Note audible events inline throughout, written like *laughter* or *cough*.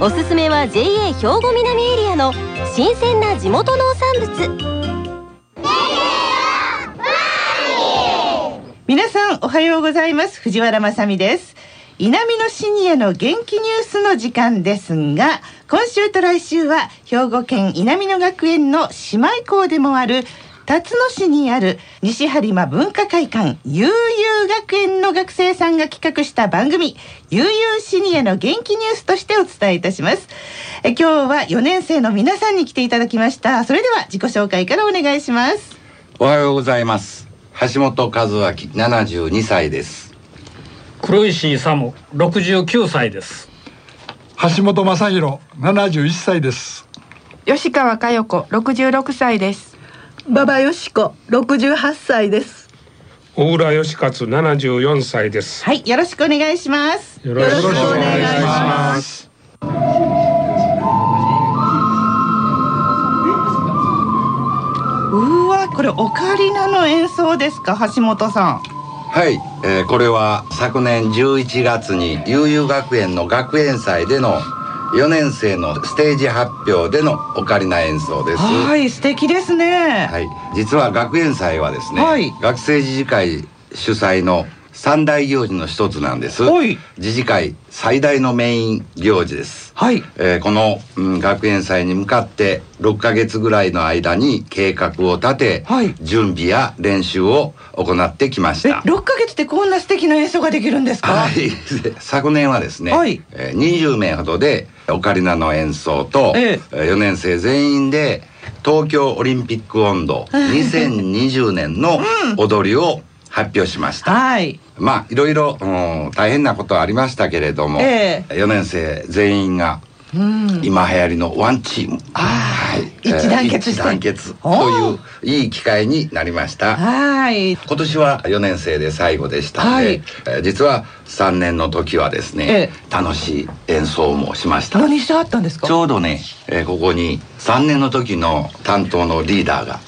おすすめは JA 兵庫南エリアの新鮮な地元農産物。皆さんおはようございます。藤原まさです。稲美のシニアの元気ニュースの時間ですが今週と来週は兵庫県稲美野学園の姉妹校でもある辰野市にある西播磨文化会館悠々学園の学生さんが企画した番組悠々シニアの元気ニュースとしてお伝えいたします。え今日は4年生の皆さんに来ていただきました。それでは自己紹介からお願いします。おはようございます。橋本和明72歳です。黒石勇69歳です。橋本正弘71歳です。吉川佳代子66歳です馬場よし子68歳です。大浦義勝74歳です。はいよろしくお願いします。よろしくお願いします。うわこれオカリナの演奏ですか橋本さん。はい、えー、これは昨年11月に悠々学園の学園祭での4年生のステージ発表でのオカリナ演奏です。はい素敵ですね。はい。実は学園祭はですね、はい、学生自治会主催の三大行事の一つなんです。自治会最大のメイン行事です。はい、えー、この、うん、学園祭に向かって6か月ぐらいの間に計画を立て、はい、準備や練習を行ってきました。6か月ってこんな素敵な演奏ができるんですか？はい。*laughs* 昨年はですね、はい、えー、20名ほどでオカリナの演奏と、ええ、4年生全員で東京オリンピック温度2020年の踊りを発表しました。はい。まあいろいろ、うん、大変なことはありましたけれども、えー、4年生全員が今流行りのワンチーム、はい、一団結一団結といういい機会になりました。はい。今年は4年生で最後でしたので、はい、え実は3年の時はですね、え楽しい演奏もしました。何してあったんですか？ちょうどね、えー、ここに3年の時の担当のリーダーが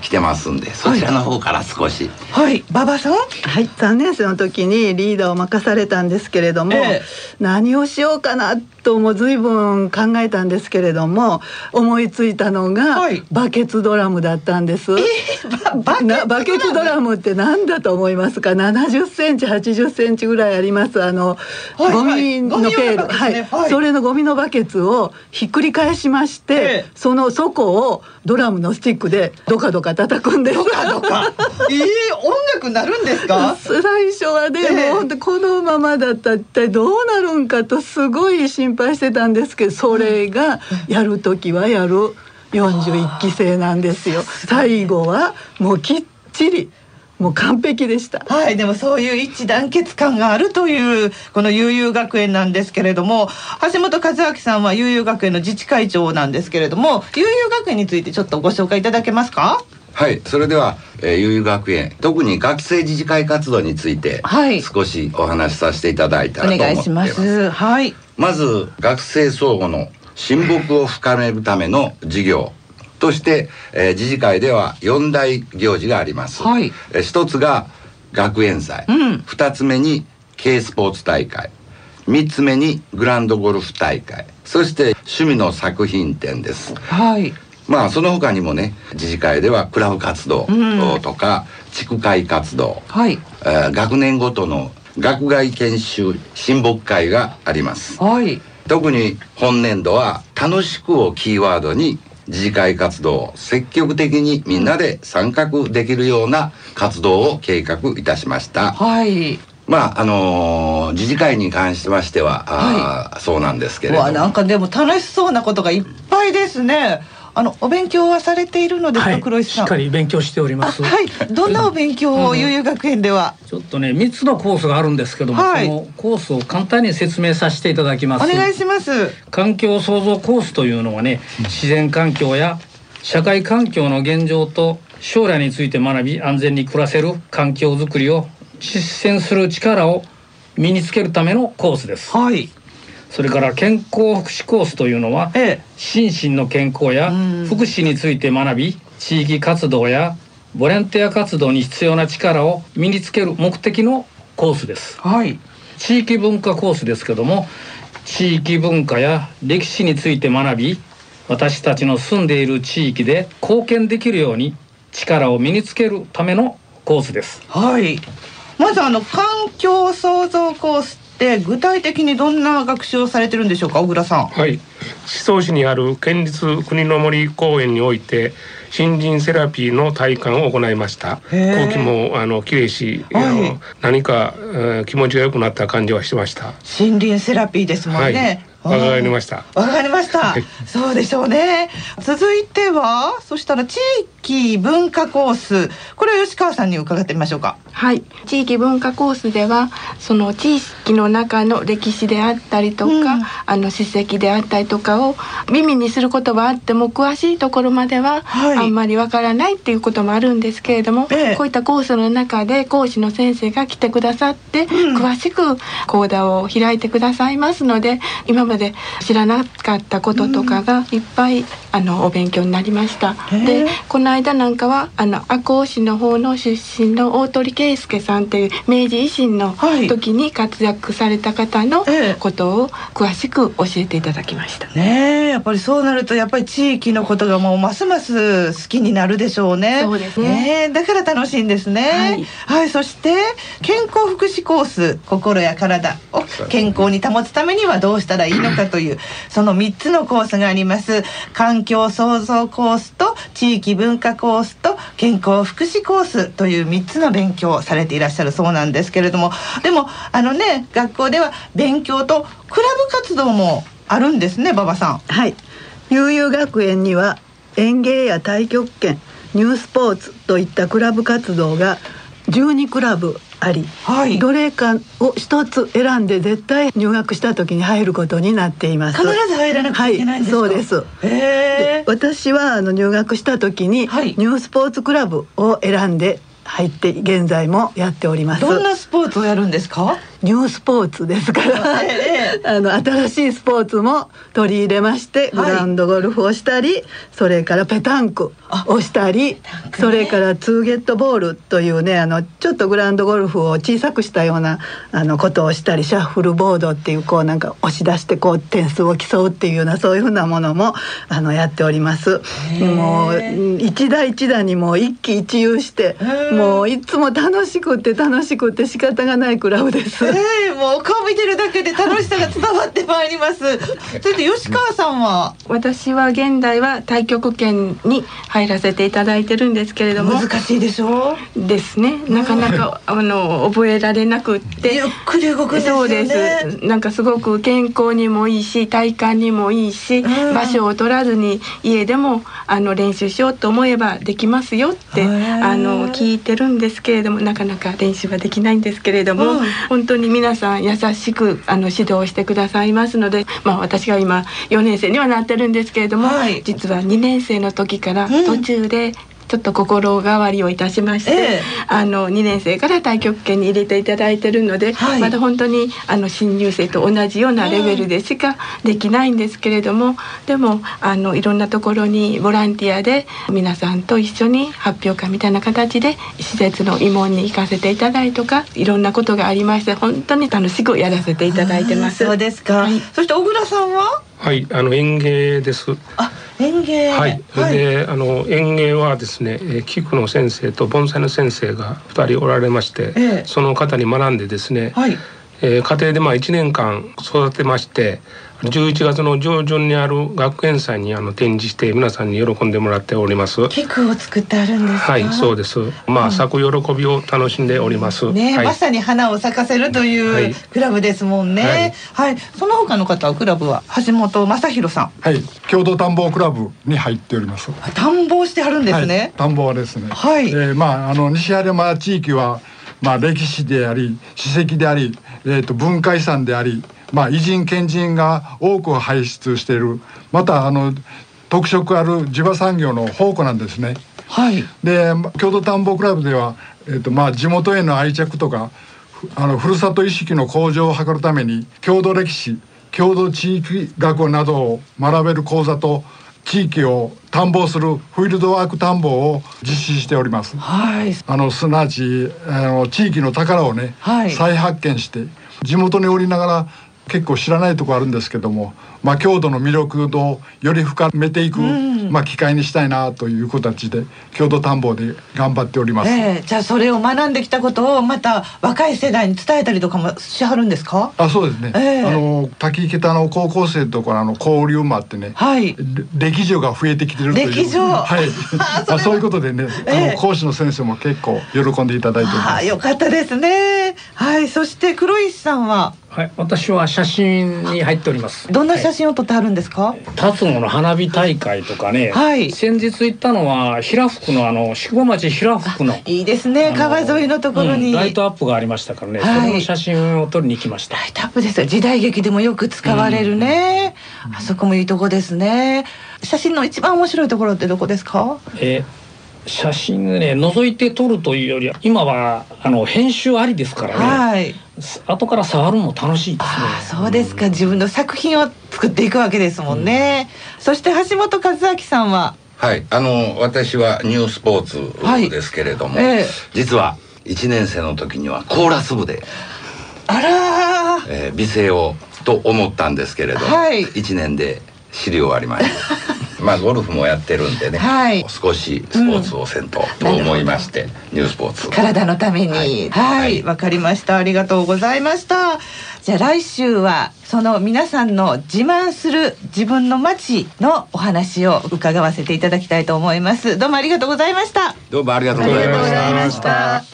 来てますんで、はい、そちらの方から少し。はい。馬場さん？はい。3年生の時にリーダーを任されたんですけれども、え何をしようかなとも随分考えたんですけれども思いついたのが、はい、バケツドラムだったんです。えー、バケツドラム。って何だと思いますか？70センチ80センチぐらいあります。あの、はい、ゴミの経路、はい、はい、それのゴミのバケツをひっくり返しまして、えー、その底をドラムのスティックでドカドカ叩くんです。ドカドカ。*laughs* えー、音楽なるんですか？最初はね、えー、もこのままだったら一体どうなるんかとすごい心配してたんですけどそれがやる時はやる41期生なんですよ。最後はもうきっちりもう完璧でした。はい、でもそういう一致団結感があるというこの悠々学園なんですけれども、橋本和明さんは悠々学園の自治会長なんですけれども、悠々学園についてちょっとご紹介いただけますか？はい、それでは、えー、悠々学園特に学生自治会活動について、はい、少しお話しさせていただいたらと思ってます。お願いします。はい。まず学生相互の親睦を深めるための事業として、えー、自治会では4大行事があります。はい、えー、一つが学園祭、うん、2つ目に K スポーツ大会。3つ目にグランドゴルフ大会。そして趣味の作品展です。はい。まあその他にもね自治会ではクラブ活動とか、地区会活動、はい。えー、学年ごとの学外研修親睦会があります。はい、特に本年度は「楽しく」をキーワードに自治会活動を積極的にみんなで参画できるような活動を計画いたしました。はい。まああのー、自治会に関しましては、はい、あそうなんですけれども。なんかでも楽しそうなことがいっぱいですね。あのお勉強はされているのですか、はい、黒石さん？しっかり勉強しております。はい、どんなお勉強を悠々学園では？ちょっとね、三つのコースがあるんですけども、はい、そのコースを簡単に説明させていただきます。お願いします。環境創造コースというのはね、自然環境や社会環境の現状と将来について学び安全に暮らせる環境づくりを実践する力を身につけるためのコースです。はい。それから健康福祉コースというのは、ええ、心身の健康や福祉について学び地域活動やボランティア活動に必要な力を身につける目的のコースです。はい。地域文化コースですけども地域文化や歴史について学び私たちの住んでいる地域で貢献できるように力を身につけるためのコースです。はい。まずあの環境創造コースって具体的にどんな学習をされてるんでしょうか小倉さん。はい。思想市にある県立国の森公園において森林セラピーの体感を行いました。空気もあの綺麗し、はい、あの何か、えー、気持ちが良くなった感じはしてました。森林セラピーですもんね、わかりました。わかりました。そうでしょうね。続いては、そしたら地域文化コース、これは吉川さんに伺ってみましょうか。はい、地域文化コースでは、その地域の中の歴史であったりとか、うん、あの史跡であったりとかを耳にすることはあっても詳しいところまでは、あんまりわからないっていうこともあるんですけれども、ええ、こういったコースの中で講師の先生が来てくださって、うん、詳しく講座を開いてくださいますので、今まで知らなかったこととかがいっぱい、あのお勉強になりました。でこの間なんかはあの赤穂市の方の出身の大鳥圭介さんっていう明治維新の時に活躍された方のことを詳しく教えていただきました。ねやっぱりそうなるとやっぱり地域のことがもうますます好きになるでしょうね。そうですね。ねだから楽しいんですね。はい、はい、そして健康福祉コース心や体を健康に保つためにはどうしたらいいのかというその3つのコースがあります。環境創造コースと地域文化コースと健康福祉コースという3つの勉強をされていらっしゃるそうなんですけれども。でもあのね学校では勉強とクラブ活動もあるんですね馬場さん。はい。悠々学園には園芸や太極拳ニュースポーツといったクラブ活動が12クラブあり、はい、どれかを一つ選んで絶対入学した時に入ることになっています。必ず入らなくいけないんですはい、そうです。で私はあの入学した時に、ニュースポーツクラブを選んで入って現在もやっております。どんなスポーツをやるんですか？ニュースポーツですから、ええ、あの新しいスポーツも取り入れましてグラウンドゴルフをしたり、はい、それからペタンクをしたり、ね、それからツーゲットボールというねあのちょっとグラウンドゴルフを小さくしたようなあのことをしたりシャッフルボードっていうこうなんか押し出してこう点数を競うっていうようなそういうふうなものもあのやっております。もう一打一打にもう一喜一憂してもういつも楽しくて楽しくて仕方がないクラブです。えー、もう顔見てるだけで楽しさが伝わってまいります。*laughs* それで吉川さんは、私は現代は太極拳に入らせていただいてるんですけれども、難しいでしょ？う。ですね。なかなか、あの覚えられなくって、ゆっくり動く、ね、そうです。なんかすごく健康にもいいし、体幹にもいいし、うん、場所を取らずに家でもあの練習しようと思えばできますよってあの聞いてるんですけれども、なかなか練習はできないんですけれども、うん、本当に皆さん優しくあの指導してくださいますので、まあ、私が今4年生にはなってるんですけれども、はい、実は2年生の時から途中でちょっと心変わりをいたしまして、えー、あの2年生から太極拳に入れていただいてるので、はい、まだ本当にあの新入生と同じようなレベルでしかできないんですけれども、でもあのいろんなところにボランティアで皆さんと一緒に発表会みたいな形で施設の慰問に行かせていただいとかいろんなことがありまして本当に楽しくやらせていただいてます。そうですか、はい、そして小倉さんは？はいあの園芸です。あ園芸。はい、はい、であの園芸はですね菊の先生と盆栽の先生が2人おられまして、ええ、その方に学んでですね、はい、えー、家庭でまあ1年間育てまして11月の上旬にある学園祭にあの展示して皆さんに喜んでもらっております。菊を作ってあるんですはいそうです。まあ、咲く喜びを楽しんでおります。ね、はい、まさに花を咲かせるというクラブですもんね。はい、はい、その他の方はクラブは橋本正弘さん。はい。共同田んぼクラブに入っております。田んぼしてあるんですね、田んぼはですね。はい、えー、まああの西原山地域はまあ歴史であり史跡でありえーと文化遺産でありまあ、偉人賢人が多く輩出しているまたあの特色ある地場産業の宝庫なんですね。はい、で郷土田んぼクラブでは、えーとまあ、地元への愛着とかあのふるさと意識の向上を図るために郷土歴史郷土地域学などを学べる講座と地域を探訪するフィールドワーク探訪を実施しております。はい、あのすなわちあの地域の宝をね、はい、再発見して地元におりながら結構知らないとこあるんですけども、まあ、郷土の魅力をより深めていく、うん、まあ、機会にしたいなという形で郷土探訪で頑張っております、えー、じゃあそれを学んできたことをまた若い世代に伝えたりとかもしはるんですか？あそうですね、えー、あの滝桁の高校生とかの交流もあってね、はい、歴女が増えてきてるという。歴女。はい。*laughs* あそういうことでね、えー、あの講師の先生も結構喜んでいただいております。よかったですね。はい。そして黒石さんははい、私は写真に入っております。どんな写真を撮ってあるんですか？辰野の花火大会とかね。はい。先日行ったのは平福のあの宿場町平福の。いいですね。川沿いのところに、うん、ライトアップがありましたからね。はい、その写真を撮りに行きました。ライトアップです時代劇でもよく使われるね。うん、あそこもいいとこですね。写真の一番面白いところってどこですか？えー写真ね覗いて撮るというより今はあの編集ありですからね、はい、後から触るのも楽しいですね。そうですか、うん、自分の作品を作っていくわけですもんね、うん、そして橋本和明さんは？はい。あの私はニュースポーツですけれども、はい。えー、実は1年生の時にはコーラス部であらえー、美声をと思ったんですけれど、はい、1年で知り終わりました *laughs* まあゴルフもやってるんでね、はい、少しスポーツをせんと、と思いまして、ニュースポーツ。体のために。はい。わ、かりました。ありがとうございました。じゃあ来週はその皆さんの自慢する自分の街のお話を伺わせていただきたいと思います。どうもありがとうございました。どうもありがとうございました。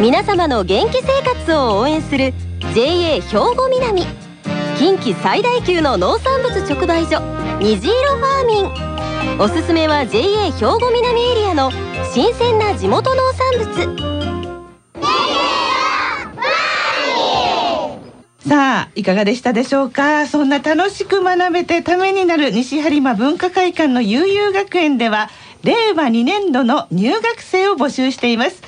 皆様の元気生活を応援する JA 兵庫南近畿最大級の農産物直売所虹色ファーミン。おすすめは JA 兵庫南エリアの新鮮な地元農産物。さあいかがでしたでしょうか？そんな楽しく学べてためになる西播磨文化会館の悠々学園では令和2年度の入学生を募集しています。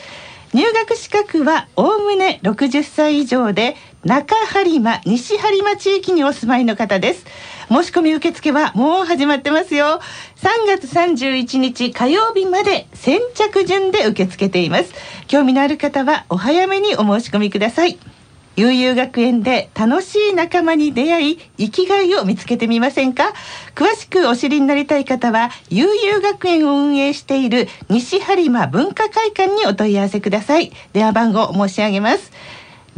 入学資格はおおむね60歳以上で中播磨西播磨地域にお住まいの方です。申し込み受付はもう始まってますよ。3月31日火曜日まで先着順で受け付けています。興味のある方はお早めにお申し込みください。悠々学園で楽しい仲間に出会い生きがいを見つけてみませんか？詳しくお知りになりたい方は悠々学園を運営している西播磨文化会館にお問い合わせください。電話番号申し上げます。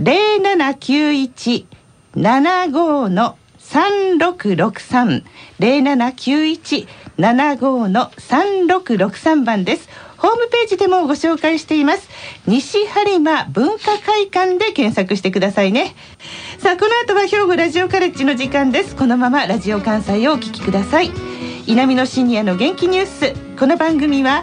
0791-75の3663 0791-75の3663番です。ホームページでもご紹介しています。西播磨文化会館で検索してくださいね。さあこの後は兵庫ラジオカレッジの時間です。このままラジオ関西をお聞きください。稲美のシニアの元気ニュース。この番組は